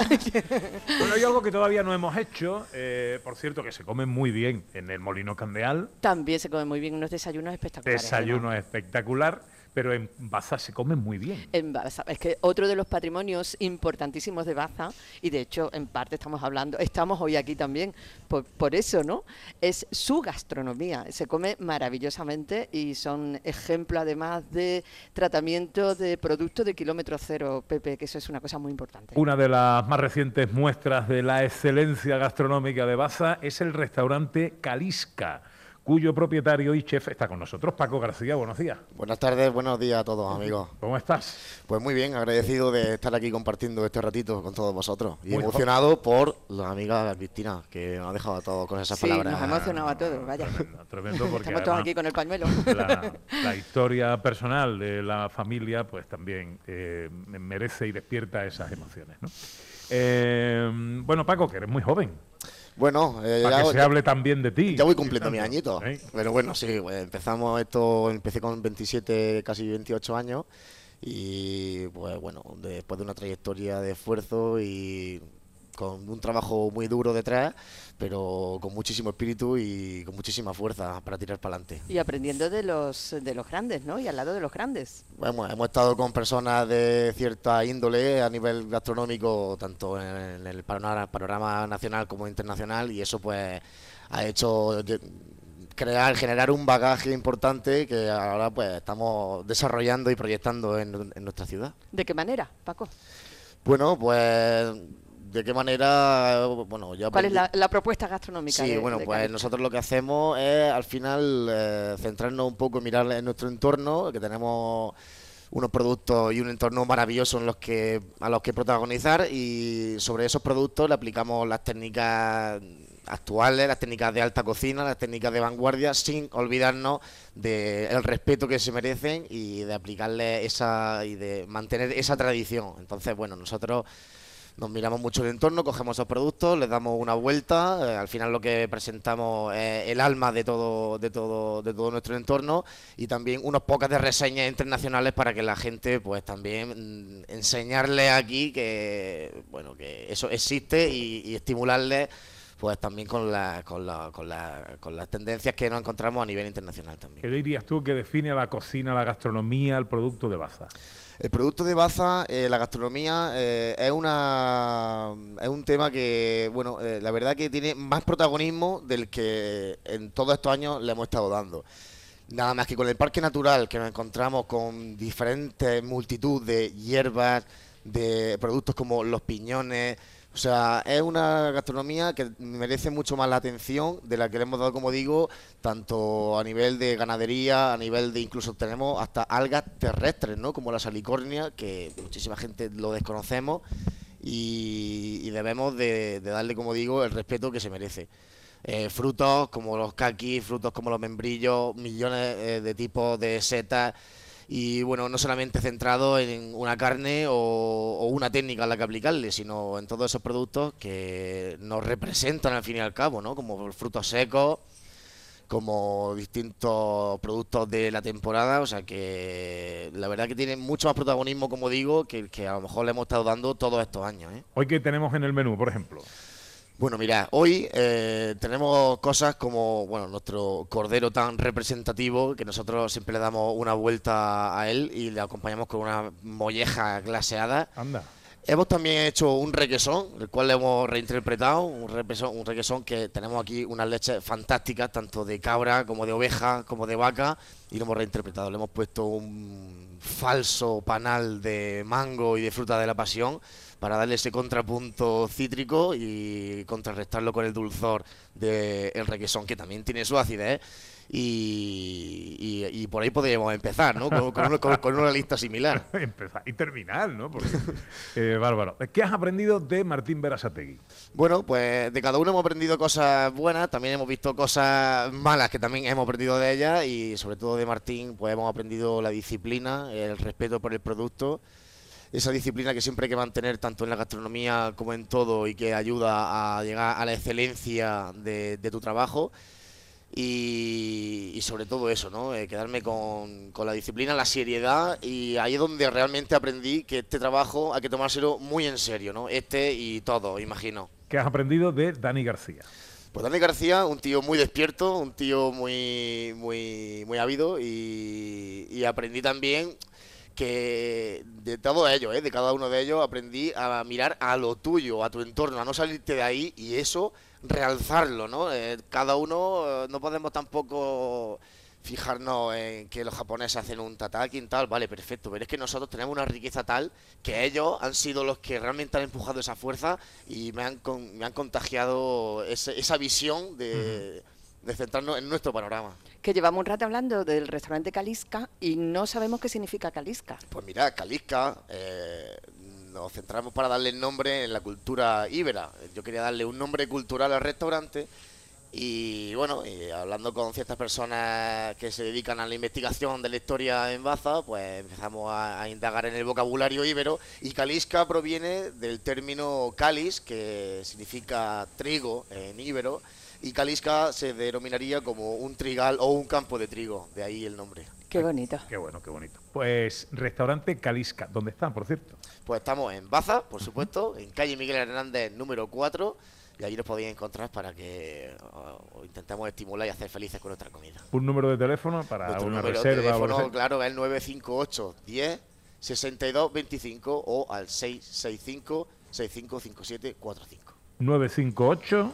Bueno, hay algo que todavía no hemos hecho, eh, por cierto, que se come muy bien en el Molino Candeal. También se come muy bien unos desayunos espectaculares. Desayuno espectacular. Pero en Baza se come muy bien. En Baza, es que otro de los patrimonios importantísimos de Baza, y de hecho en parte estamos hablando, estamos hoy aquí también por, por eso, ¿no? Es su gastronomía. Se come maravillosamente y son ejemplo además de tratamiento de productos de kilómetro cero, Pepe, que eso es una cosa muy importante. Una de las más recientes muestras de la excelencia gastronómica de Baza es el restaurante Calisca cuyo propietario y chef está con nosotros. Paco García, buenos días. Buenas tardes, buenos días a todos, amigos. ¿Cómo estás? Pues muy bien, agradecido de estar aquí compartiendo este ratito con todos vosotros. Y emocionado por la amiga Cristina, que nos ha dejado a todos con esas sí, palabras. nos ha emocionado a todos, vaya. Tremendo, tremendo porque Estamos todos aquí con el pañuelo. La, la, historia personal de la familia, pues también eh, merece y despierta esas emociones. ¿no? Eh, bueno, Paco, que eres muy joven. Bueno, eh, para ya, que se hable también de ti. Ya voy cumpliendo mis añitos. ¿Eh? Pero bueno, sí, pues empezamos esto, empecé con 27, casi 28 años. Y pues bueno, después de una trayectoria de esfuerzo y con un trabajo muy duro detrás, pero con muchísimo espíritu y con muchísima fuerza para tirar para adelante. Y aprendiendo de los de los grandes, ¿no? Y al lado de los grandes. Bueno, hemos estado con personas de cierta índole a nivel gastronómico, tanto en el panorama, panorama nacional como internacional, y eso pues ha hecho crear, generar un bagaje importante que ahora pues estamos desarrollando y proyectando en, en nuestra ciudad. ¿De qué manera, Paco? Bueno, pues ¿De qué manera? Bueno, ya ¿Cuál es la, la, propuesta gastronómica? Sí, de, bueno, de pues nosotros lo que hacemos es al final eh, centrarnos un poco, mirar en nuestro entorno, que tenemos unos productos y un entorno maravilloso en los que a los que protagonizar y sobre esos productos le aplicamos las técnicas actuales, las técnicas de alta cocina, las técnicas de vanguardia, sin olvidarnos del respeto que se merecen y de aplicarle esa y de mantener esa tradición. Entonces, bueno, nosotros nos miramos mucho el entorno, cogemos esos productos, les damos una vuelta, eh, al final lo que presentamos es el alma de todo, de todo, de todo nuestro entorno y también unas pocas de reseñas internacionales para que la gente pues también mm, enseñarle aquí que bueno que eso existe y, y estimularles pues también con, la, con, la, con, la, con las tendencias que nos encontramos a nivel internacional también. ¿Qué dirías tú que define a la cocina, la gastronomía, el producto de Baza? El producto de Baza, eh, la gastronomía, eh, es una es un tema que, bueno, eh, la verdad que tiene más protagonismo del que en todos estos años le hemos estado dando. Nada más que con el parque natural, que nos encontramos con diferentes multitud de hierbas, de productos como los piñones, o sea, es una gastronomía que merece mucho más la atención de la que le hemos dado, como digo, tanto a nivel de ganadería, a nivel de incluso tenemos hasta algas terrestres, ¿no? Como la salicornia, que muchísima gente lo desconocemos y, debemos de, de, darle, como digo, el respeto que se merece. Eh, frutos como los caquis, frutos como los membrillos, millones eh, de tipos de setas y bueno, no solamente centrado en una carne o, o, una técnica a la que aplicarle, sino en todos esos productos que nos representan al fin y al cabo, ¿no? Como frutos secos, como distintos productos de la temporada, o sea que la verdad que tiene mucho más protagonismo, como digo, que, que a lo mejor le hemos estado dando todos estos años. ¿eh? Hoy que tenemos en el menú, por ejemplo. Bueno, mira, hoy eh, tenemos cosas como, bueno, nuestro cordero tan representativo, que nosotros siempre le damos una vuelta a él y le acompañamos con una molleja glaseada. Anda. Hemos también hecho un requesón, el cual le hemos reinterpretado, un requesón, un requesón que tenemos aquí unas leches fantásticas, tanto de cabra como de oveja, como de vaca, y lo hemos reinterpretado. Le hemos puesto un falso panal de mango y de fruta de la pasión para darle ese contrapunto cítrico y contrarrestarlo con el dulzor del de requesón, que también tiene su acidez. Y, y, y, por ahí podríamos empezar, ¿no? Con, con, con, con una lista similar. empezar y terminar, ¿no? Porque, eh, bárbaro. ¿Qué has aprendido de Martín Berasategui? Bueno, pues de cada uno hemos aprendido cosas buenas, también hemos visto cosas malas que también hemos aprendido de ella y sobre todo de Martín, pues hemos aprendido la disciplina, el respeto por el producto esa disciplina que siempre hay que mantener tanto en la gastronomía como en todo y que ayuda a llegar a la excelencia de, de tu trabajo. Y, y, sobre todo eso, ¿no? Eh, quedarme con, con, la disciplina, la seriedad y ahí es donde realmente aprendí que este trabajo hay que tomárselo muy en serio, ¿no? Este y todo, imagino. ¿Qué has aprendido de Dani García? Pues Dani García, un tío muy despierto, un tío muy, muy, muy ávido y, y aprendí también que de todos ellos, ¿eh? de cada uno de ellos, aprendí a mirar a lo tuyo, a tu entorno, a no salirte de ahí y eso realzarlo, ¿no? Eh, cada uno eh, no podemos tampoco fijarnos en que los japoneses hacen un tataki y tal, vale, perfecto, pero es que nosotros tenemos una riqueza tal que ellos han sido los que realmente han empujado esa fuerza y me han, con- me han contagiado ese- esa visión de, de centrarnos en nuestro panorama. Que llevamos un rato hablando del restaurante Calisca y no sabemos qué significa Calisca. Pues mira, Calisca, eh, nos centramos para darle el nombre en la cultura íbera. Yo quería darle un nombre cultural al restaurante y bueno, y hablando con ciertas personas que se dedican a la investigación de la historia en Baza, pues empezamos a, a indagar en el vocabulario íbero y Calisca proviene del término calis, que significa trigo en íbero, y Calisca se denominaría como un trigal o un campo de trigo, de ahí el nombre. Qué bonito. Qué bueno, qué bonito. Pues restaurante Calisca, ¿dónde están, por cierto? Pues estamos en Baza, por supuesto, en calle Miguel Hernández número 4, y allí nos podéis encontrar para que os intentemos estimular y hacer felices con nuestra comida. Un número de teléfono para Nuestro una número de reserva. o teléfono, claro, es el 958 10 62 25 o al 665 6557 45. 958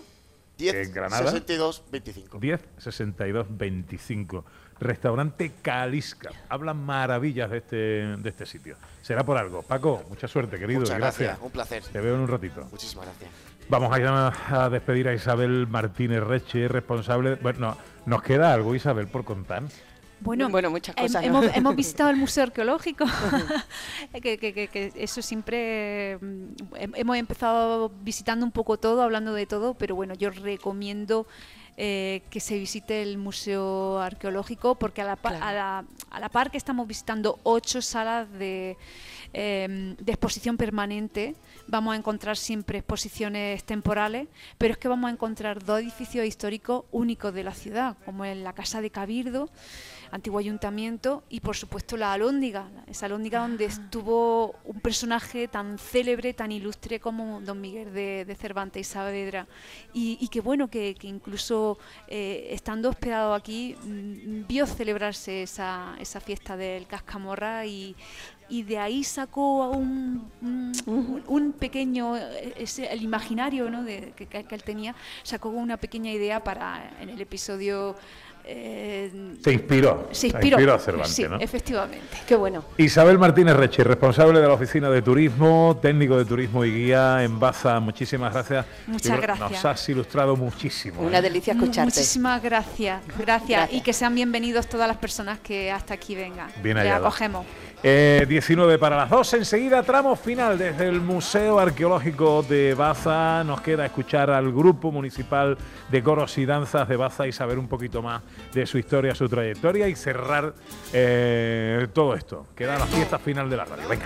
10 en Granada. 62 25. 10 62 25. Restaurante Calisca. Hablan maravillas de este, de este sitio. Será por algo. Paco, mucha suerte, querido. Muchas gracias. gracias, un placer. Te veo en un ratito. Muchísimas gracias. Vamos a, a despedir a Isabel Martínez Reche, responsable. Bueno, nos queda algo, Isabel, por contar. Bueno, Bueno, muchas cosas, ¿no? hemos, visitado el Museo Arqueológico, que, que- que- que eso siempre... mm, hem- Hemos empezado visitando un poco todo, hablando de todo, pero bueno, yo recomiendo eh, que se visite el Museo Arqueológico porque a la, pa- Claro. a la, a la par que estamos visitando ocho salas de, eh, de exposición permanente, vamos a encontrar siempre exposiciones temporales, pero es que vamos a encontrar dos edificios históricos únicos de la ciudad, como es la Casa de Cabildo, antiguo ayuntamiento, y por supuesto la Alhóndiga, esa Alhóndiga donde estuvo un personaje tan célebre, tan ilustre como Don Miguel de, de Cervantes y Saavedra. Y, y que bueno, que, que incluso eh, estando hospedado aquí, mm, vio celebrarse esa, esa fiesta del Cascamorra y, y de ahí sacó a un, un, un pequeño, eh, ese, el imaginario ¿no? de, que, que- que él tenía, sacó una pequeña idea para en el episodio... eh, Se inspiró. se inspiró, a Cervantes, sí, ¿no? efectivamente. Qué bueno. Isabel Martínez Reche, responsable de la Oficina de Turismo, técnico de turismo y guía en Baza. Muchísimas gracias. Muchas gracias. Nos has ilustrado muchísimo. Una ¿eh? delicia escucharte. Muchísimas gracias, gracias, Gracias. y que sean bienvenidos todas las personas que hasta aquí vengan. Bien hallado. acogemos. Eh, 19 para las 2. Enseguida, tramo final desde el Museo Arqueológico de Baza. Nos queda escuchar al Grupo Municipal de Coros y Danzas de Baza y saber un poquito más de su historia, su trayectoria y cerrar eh, todo esto. Queda la fiesta final de la radio. Venga.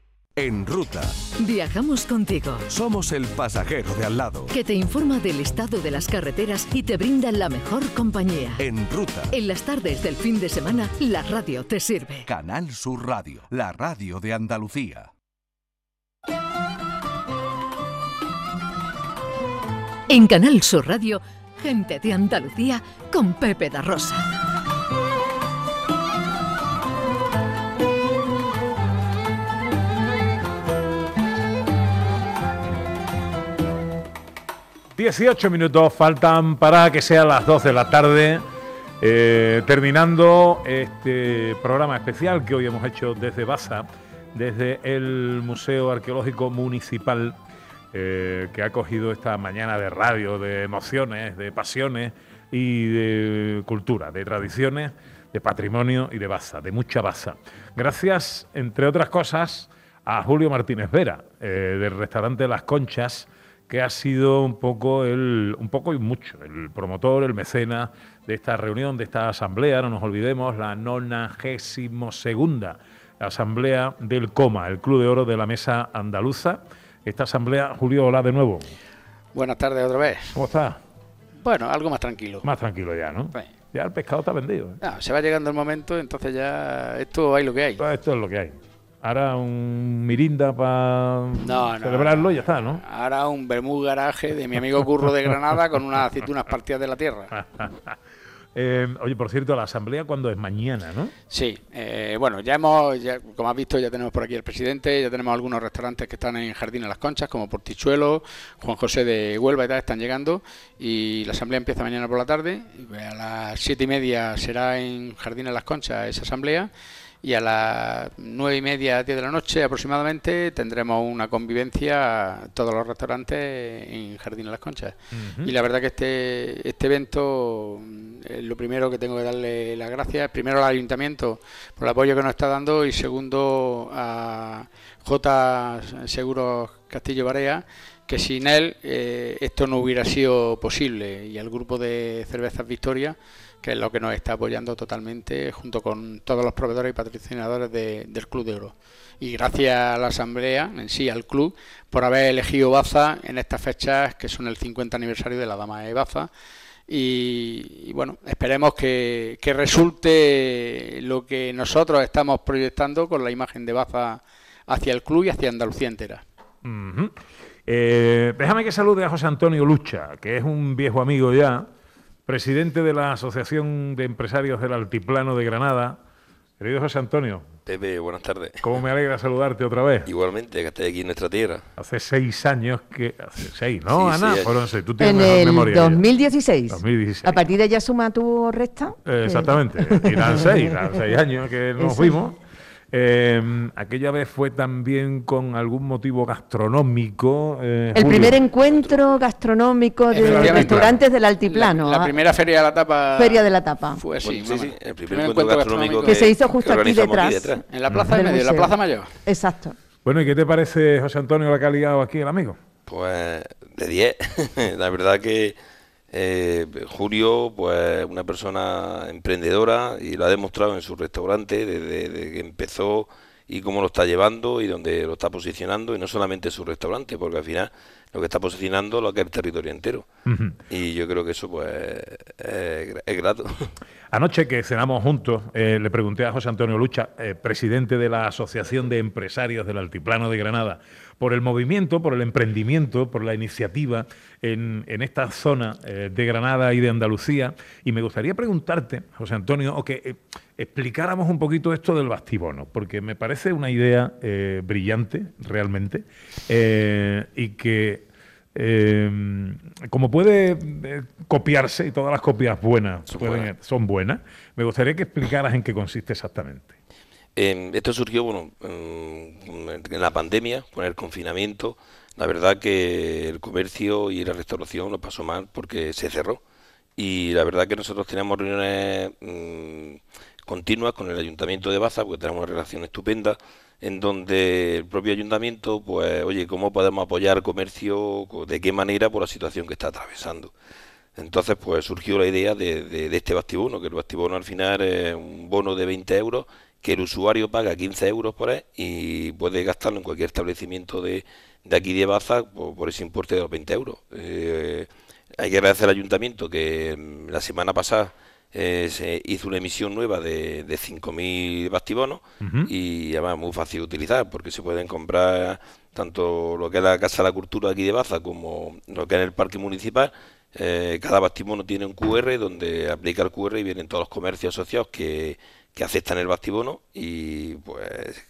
En ruta. Viajamos contigo. Somos el pasajero de al lado. Que te informa del estado de las carreteras y te brinda la mejor compañía. En ruta. En las tardes del fin de semana, la radio te sirve. Canal Sur Radio, la radio de Andalucía. En Canal Sur Radio, gente de Andalucía con Pepe da Rosa. 18 minutos faltan para que sean las 2 de la tarde, eh, terminando este programa especial que hoy hemos hecho desde Baza, desde el Museo Arqueológico Municipal, eh, que ha cogido esta mañana de radio, de emociones, de pasiones y de cultura, de tradiciones, de patrimonio y de Baza, de mucha Baza. Gracias, entre otras cosas, a Julio Martínez Vera, eh, del restaurante Las Conchas, que ha sido un poco el, un poco y mucho, el promotor, el mecenas de esta reunión, de esta asamblea, no nos olvidemos, la 92 segunda asamblea del COMA, el Club de Oro de la Mesa Andaluza. Esta asamblea, Julio, hola de nuevo. Buenas tardes otra vez. ¿Cómo está? Bueno, algo más tranquilo. Más tranquilo ya, ¿no? Ya el pescado está vendido. ¿eh? No, se va llegando el momento, entonces ya esto hay lo que hay. Pues esto es lo que hay. Ahora un mirinda para No, no, celebrarlo y ya está, ¿no? Ahora un vermú garaje de mi amigo Curro de Granada con unas aceitunas partidas de la tierra. Eh, oye, por cierto, la asamblea cuando es mañana, ¿no? Sí, eh, bueno, ya hemos, ya, como has visto, ya tenemos por aquí el presidente, ya tenemos algunos restaurantes que están en Jardín de las Conchas, como Portichuelo, Juan José de Huelva y tal, están llegando, y la asamblea empieza mañana por la tarde, a las siete y media será en Jardín de las Conchas esa asamblea, y a las nueve y media, diez de la noche aproximadamente tendremos una convivencia todos los restaurantes en Jardín de las Conchas. Y la verdad que este, este evento, eh, lo primero que tengo que darle las gracias, primero al ayuntamiento por el apoyo que nos está dando y segundo a J Seguros Castillo Barea, que sin él eh, esto no hubiera sido posible y al grupo de Cervezas Victoria que es lo que nos está apoyando totalmente junto con todos los proveedores y patrocinadores de- del Club de Oro. Y gracias a la Asamblea, en sí, al club, por haber elegido Baza en estas fechas que son el 50 aniversario de la Dama de Baza. Y, bueno, esperemos que, que resulte lo que nosotros estamos proyectando con la imagen de Baza hacia el club y hacia Andalucía entera. Eh, déjame que salude a José Antonio Lucha, que es un viejo amigo ya, presidente de la Asociación de Empresarios del Altiplano de Granada. Querido José Antonio, Pepe, buenas tardes. cómo me alegra saludarte otra vez. Igualmente, que estés aquí en nuestra tierra. Hace seis años que... Hace seis, ¿no, Sí, Ana? sí, Fueron seis. Tú tienes En mejor el memoria. que yo. 2016. 2016. A partir de ella suma tu resta. Eh, Exactamente. Irán seis, irán seis años que nos Eso. fuimos. Eh, aquella vez fue también con algún motivo gastronómico. eh, El Julio. primer encuentro gastronómico de restaurantes del altiplano. La primera feria de la tapa. Feria de la tapa. Fue así, Sí, sí, el primer Primer encuentro gastronómico Que se hizo justo que aquí detrás. En la plaza de medio, la plaza mayor. Exacto. Bueno, ¿y qué te parece, José Antonio, la que ha liado aquí el amigo? Pues de 10. la verdad que eh, Julio, pues una persona emprendedora y lo ha demostrado en su restaurante desde, desde que empezó y cómo lo está llevando y dónde lo está posicionando y no solamente su restaurante, porque al final lo que está posicionando lo que es el territorio entero. Y yo creo que eso pues es, es grato. Anoche que cenamos juntos, eh, le pregunté a José Antonio Lucha, eh, presidente de la Asociación de Empresarios del Altiplano de Granada, por el movimiento, por el emprendimiento, por la iniciativa en, en esta zona eh, de Granada y de Andalucía. Y me gustaría preguntarte, José Antonio, o que eh, explicáramos un poquito esto del bastibono, porque me parece una idea eh, brillante, realmente, y que eh, como puede eh, copiarse, y todas las copias buenas Son pueden- buenas. son buenas, me gustaría que explicaras en qué consiste exactamente. Eh, esto surgió, bueno, mm, en la pandemia, con el confinamiento. La verdad que el comercio y la restauración lo pasó mal porque se cerró. Y la verdad que nosotros teníamos reuniones mm, continuas con el Ayuntamiento de Baza, porque tenemos una relación estupenda, en donde el propio ayuntamiento, pues, oye, ¿cómo podemos apoyar el comercio? Co- ¿De qué manera por la situación que está atravesando? Entonces, pues surgió la idea de, de- de este bastibono, que el bastibono al final es un bono de 20 euros, que el usuario paga 15 euros por él y puede gastarlo en cualquier establecimiento de, de aquí de Baza por, por ese importe de los 20 euros. Eh, hay que agradecer al ayuntamiento que mm, la semana pasada eh, se hizo una emisión nueva de, de 5.000 bastibonos Ujú. y además muy fácil de utilizar porque se pueden comprar tanto lo que es la Casa de la Cultura de aquí de Baza como lo que es el Parque Municipal. Eh, cada bastibono tiene un QR donde aplica el QR y vienen todos los comercios asociados que, que aceptan el bastibono y pues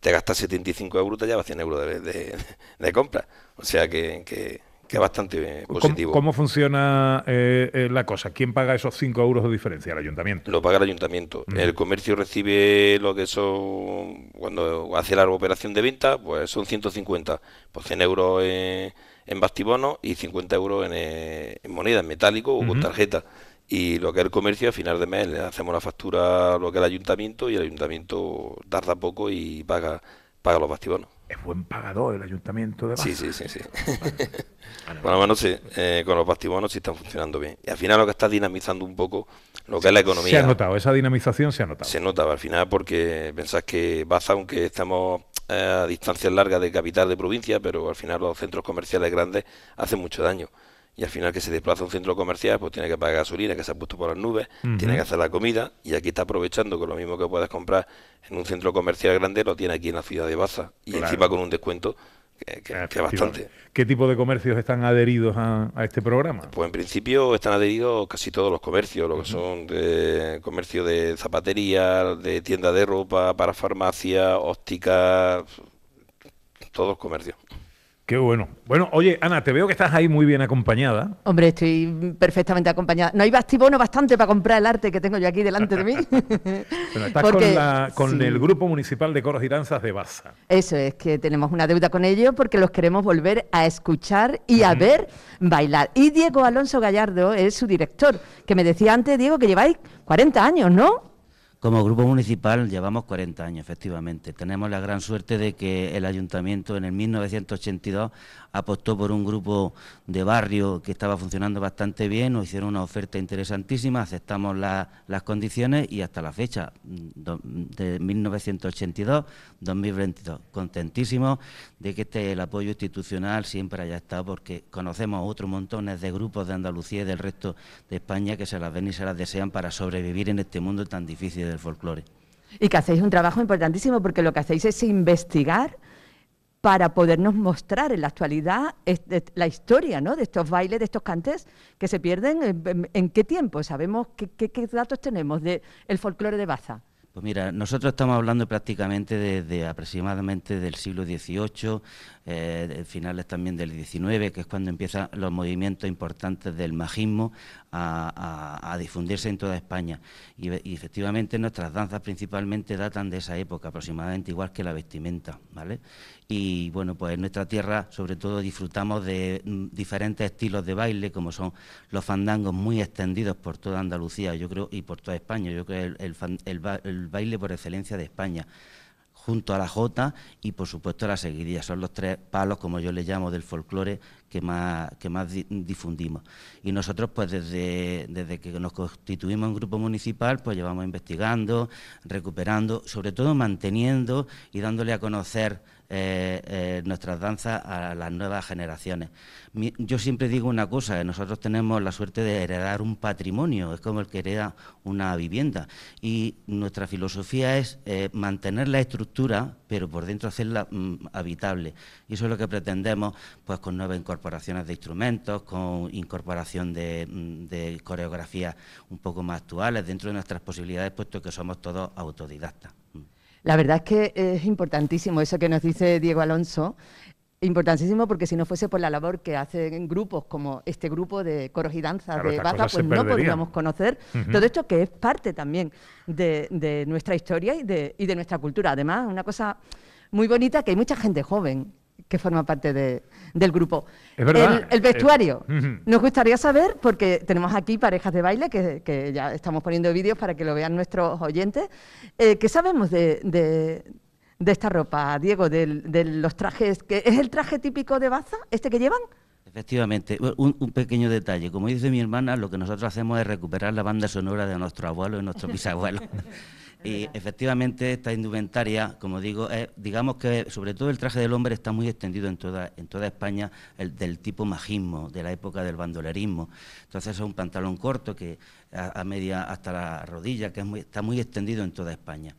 te gastas 75 euros, te llevas 100 euros de, de- de compra. O sea que, que, que es bastante ¿Cómo, positivo. cómo funciona eh, eh, la cosa? ¿Quién paga esos 5 euros de diferencia? ¿El ayuntamiento? Lo paga el ayuntamiento. El comercio recibe lo que son, cuando hace la operación de venta, pues son 150, pues 100 euros en bastibono y 50 euros en, eh, en moneda, en metálico o con tarjeta. Y lo que es el comercio, a final de mes le hacemos la factura a lo que es el ayuntamiento y el ayuntamiento tarda poco y paga, paga los bastibonos. es buen pagador el ayuntamiento de Baza. Sí, sí, sí, sí. Lo menos sí, eh, con los bastibonos sí están funcionando bien. Y al final lo que está dinamizando un poco lo que es la economía. Se ha notado, esa dinamización se ha notado. Se nota al final porque pensás que Baza, aunque estamos a distancias largas de capital de provincia, pero al final los centros comerciales grandes hacen mucho daño. Y al final que se desplaza a un centro comercial, pues tiene que pagar gasolina, que se ha puesto por las nubes, tiene que hacer la comida, y aquí está aprovechando con lo mismo que puedes comprar en un centro comercial grande, lo tiene aquí en la ciudad de Baza. Y Claro. encima con un descuento que, que- que bastante. ¿Qué tipo de comercios están adheridos a, a este programa? Pues en principio están adheridos casi todos los comercios, lo que son de comercio de zapatería, de tienda de ropa, para farmacia, óptica, todos los comercios. Qué bueno. Bueno, oye, Ana, te veo que estás ahí muy bien acompañada. Hombre, estoy perfectamente acompañada. No hay bastibono bastante para comprar el arte que tengo yo aquí delante de mí. Bueno, estás Porque- con, la- con sí. el Grupo Municipal de Coros y Danzas de Baza. Eso es, que tenemos una deuda con ellos porque los queremos volver a escuchar y a ver bailar. Y Diego Alonso Gallardo es su director, que me decía antes, Diego, que lleváis 40 años, ¿no? Como grupo municipal llevamos 40 años, efectivamente. Tenemos la gran suerte de que el ayuntamiento en el 1982 apostó por un grupo de barrio que estaba funcionando bastante bien, nos hicieron una oferta interesantísima, aceptamos la- las condiciones y hasta la fecha, mm, de 1982-2022. Contentísimos de que este el apoyo institucional siempre haya estado porque conocemos otros montones de grupos de Andalucía y del resto de España que se las ven y se las desean para sobrevivir en este mundo tan difícil del folclore. Y que hacéis un trabajo importantísimo porque lo que hacéis es investigar para podernos mostrar en la actualidad la historia ¿no? de estos bailes, de estos cantes que se pierden. ¿En, qué tiempo? ¿Sabemos qué, qué- qué datos tenemos del folclore de Baza? Pues mira, nosotros estamos hablando prácticamente desde aproximadamente del siglo XVIII, eh, finales también del XIX, que es cuando empiezan los movimientos importantes del majismo a, difundirse en toda España. Y, efectivamente nuestras danzas principalmente datan de esa época, aproximadamente igual que la vestimenta, ¿vale? Y bueno, pues en nuestra tierra sobre todo disfrutamos de mm, diferentes estilos de baile, como son los fandangos muy extendidos por toda Andalucía, yo creo, y por toda España. Yo creo que el, el baile por excelencia de España junto a la jota y por supuesto la seguidilla. Son los tres palos, como yo le llamo, del folclore que más, que más di- difundimos. Y nosotros, pues desde, desde que nos constituimos en grupo municipal, pues llevamos investigando, recuperando, sobre todo manteniendo y dándole a conocer eh, eh, nuestras danzas a las nuevas generaciones. Yo siempre digo una cosa, eh, nosotros tenemos la suerte de heredar un patrimonio, es como el que hereda una vivienda. Y nuestra filosofía es mantener la estructura, pero por dentro hacerla mm, habitable. Y eso es lo que pretendemos, pues con nuevas incorporaciones de instrumentos, con incorporación de, mm, de coreografías un poco más actuales dentro de nuestras posibilidades, puesto que somos todos autodidactas. La verdad es que es importantísimo eso que nos dice Diego Alonso. Importantísimo porque si no fuese por la labor que hacen grupos como este grupo de coros y danzas Claro, de Baza, pues no podríamos conocer todo esto que es parte también de, de nuestra historia y de, y de nuestra cultura. Además, una cosa muy bonita que hay mucha gente joven que forma parte de- del grupo. Es verdad. El, el vestuario. Eh, ujú. Nos gustaría saber, porque tenemos aquí parejas de baile, que, que ya estamos poniendo vídeos para que lo vean nuestros oyentes, eh, ¿qué sabemos de, de- de esta ropa, Diego, de, los trajes? que ¿Es el traje típico de Baza, este que llevan? Efectivamente, un, un pequeño detalle. Como dice mi hermana, lo que nosotros hacemos es recuperar la banda sonora de nuestro abuelo y nuestro bisabuelo. Y efectivamente esta indumentaria, como digo, es, digamos que sobre todo el traje del hombre está muy extendido en toda, en toda España, el, del tipo majismo, de la época del bandolerismo. Entonces es un pantalón corto que a, media hasta la rodilla, que es muy- está muy extendido en toda España.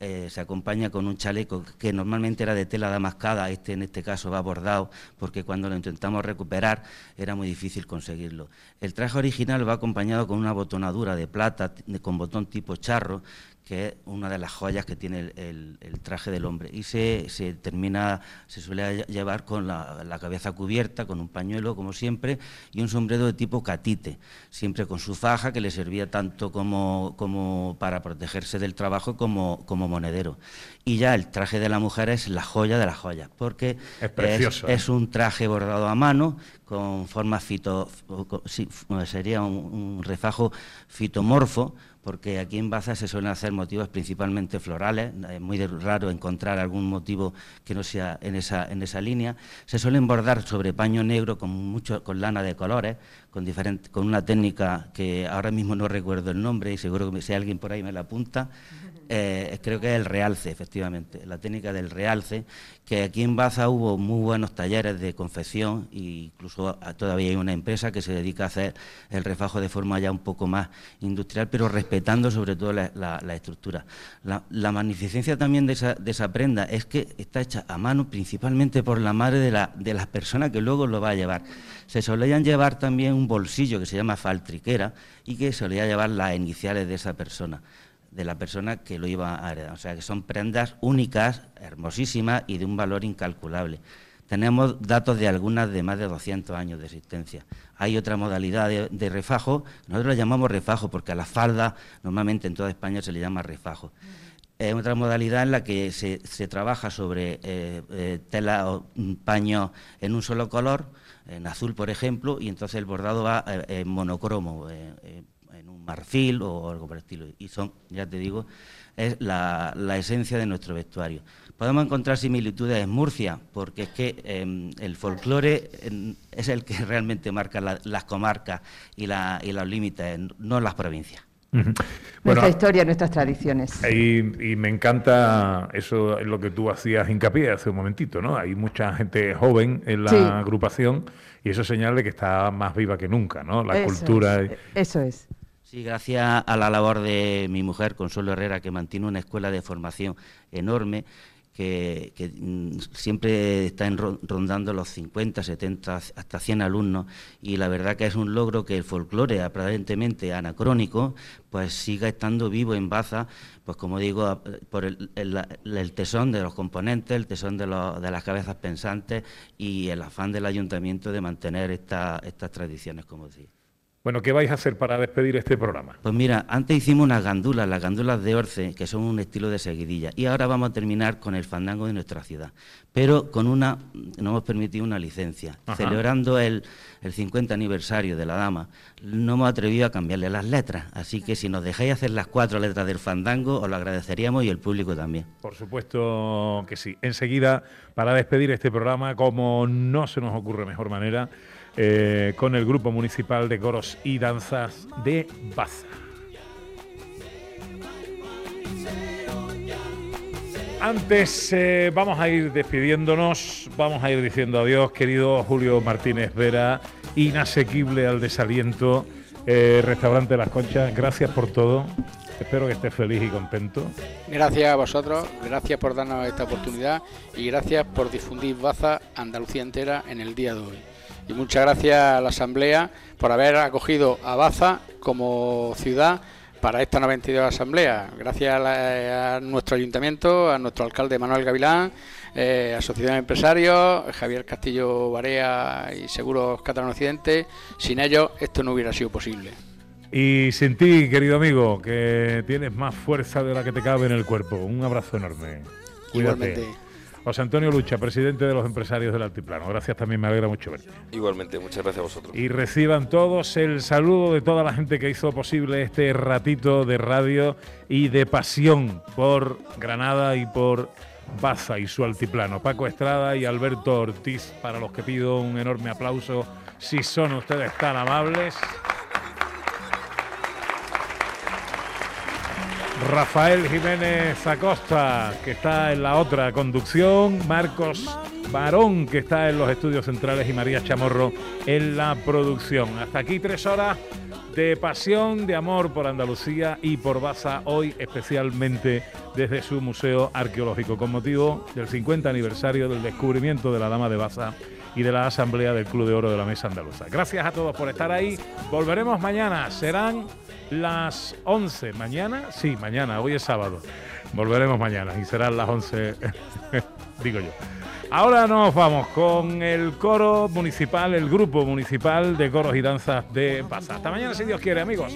Eh, se acompaña con un chaleco que normalmente era de tela damascada, este en este caso va bordado, porque cuando lo intentamos recuperar era muy difícil conseguirlo. El traje original va acompañado con una botonadura de plata con botón tipo charro, que es una de las joyas que tiene el, traje del hombre. Y se, se termina, se suele lle- llevar con la, la cabeza cubierta, con un pañuelo, como siempre, y un sombrero de tipo catite, siempre con su faja, que le servía tanto como, como para protegerse del trabajo como, como monedero. Y ya el traje de la mujer es la joya de las joyas, porque Es precioso, es ¿eh? un traje bordado a mano, con forma fito, sí, sería un, un refajo fitomorfo, porque aquí en Baza se suelen hacer motivos principalmente florales, es muy raro encontrar algún motivo que no sea en esa, en esa línea. Se suelen bordar sobre paño negro con, mucho, con lana de colores, con, diferente, con una técnica que ahora mismo no recuerdo el nombre y seguro que si alguien por ahí me la apunta, eh, creo que es el realce, efectivamente, la técnica del realce, que aquí en Baza hubo muy buenos talleres de confección e incluso todavía hay una empresa que se dedica a hacer el refajo de forma ya un poco más industrial, pero respetando sobre todo la, estructura. La, magnificencia también de esa, de esa, prenda es que está hecha a mano principalmente por la madre de, la, de las personas que luego lo va a llevar. Se solían llevar también un bolsillo que se llama faltriquera y que solía llevar las iniciales de esa persona de la persona que lo iba a heredar. O sea, que son prendas únicas, hermosísimas y de un valor incalculable. Tenemos datos de algunas de más de 200 años de existencia. Hay otra modalidad de, refajo, nosotros la llamamos refajo porque a la falda normalmente en toda España se le llama refajo. Es otra modalidad en la que se, trabaja sobre eh, eh, tela o paño en un solo color, en azul por ejemplo, y entonces el bordado va eh, en monocromo, marfil o algo por el estilo. Y son, ya te digo, es la, esencia de nuestro vestuario. Podemos encontrar similitudes en Murcia, porque es que em, el folclore em, es el que realmente marca las comarcas y, la, y los límites, no las provincias. Nuestra historia, nuestras tradiciones. Y, me encanta eso, es lo que tú hacías hincapié hace un momentito, ¿no? Hay mucha gente joven en la agrupación y eso señala que está más viva que nunca, ¿no? La cultura. Eso es. Sí, gracias a la labor de mi mujer, Consuelo Herrera, que mantiene una escuela de formación enorme, que, mm, siempre está rondando los 50, 70, hasta 100 alumnos, y la verdad que es un logro que el folclore, aparentemente anacrónico, pues siga estando vivo en Baza, pues como digo, por el, tesón de los componentes, el tesón de, de, las cabezas pensantes y el afán del ayuntamiento de mantener estas tradiciones, como decía. Bueno, ¿qué vais a hacer para despedir este programa? Pues mira, antes hicimos unas gandulas, las gandulas de Orce, que son un estilo de seguidilla, y ahora vamos a terminar con el fandango de nuestra ciudad, pero con una, nos hemos permitido una licencia. Celebrando el, 50 aniversario de la dama, no hemos atrevido a cambiarle las letras, así que si nos dejáis hacer las cuatro letras del fandango, os lo agradeceríamos y el público también. Por supuesto que sí. Enseguida, para despedir este programa, como no se nos ocurre mejor manera, eh, con el Grupo Municipal de Coros y Danzas de Baza. Antes eh, vamos a ir despidiéndonos, vamos a ir diciendo adiós, querido Julio Martínez Vera, inasequible al desaliento, eh, Restaurante Las Conchas, gracias por todo. Espero que estés feliz y contento. Gracias a vosotros, gracias por darnos esta oportunidad y gracias por difundir Baza Andalucía entera en el día de hoy y muchas gracias a la Asamblea por haber acogido a Baza como ciudad para esta 92 Asamblea. Gracias a, nuestro ayuntamiento, a nuestro alcalde Manuel Gavilán, eh, Asociación de Empresarios, Javier Castillo Barea y Seguros Catalán Occidente. Sin ellos esto no hubiera sido posible. Y sin ti, querido amigo, que tienes más fuerza de la que te cabe en el cuerpo. Un abrazo enorme. Igualmente. José Antonio Lucha, presidente de los empresarios del Altiplano. Gracias también, me alegra mucho verte. Igualmente, muchas gracias a vosotros. Y reciban todos el saludo de toda la gente que hizo posible este ratito de radio y de pasión por Granada y por Baza y su altiplano. Paco Estrada y Alberto Ortiz, para los que pido un enorme aplauso, si son ustedes tan amables. Rafael Jiménez Acosta, que está en la otra conducción, Marcos Barón, que está en los estudios centrales, y María Chamorro en la producción. Hasta aquí tres horas de pasión, de amor por Andalucía y por Baza, hoy especialmente desde su Museo Arqueológico, con motivo del 50 aniversario del descubrimiento de la Dama de Baza y de la Asamblea del Club de Oro de la Mesa Andaluza. Gracias a todos por estar ahí. Volveremos mañana. Serán las 11. ¿Mañana? Sí, mañana. Hoy es sábado. Volveremos mañana y serán las 11, digo yo. Ahora nos vamos con el coro municipal, el grupo municipal de coros y danzas de Pasa. Hasta mañana, si Dios quiere, amigos.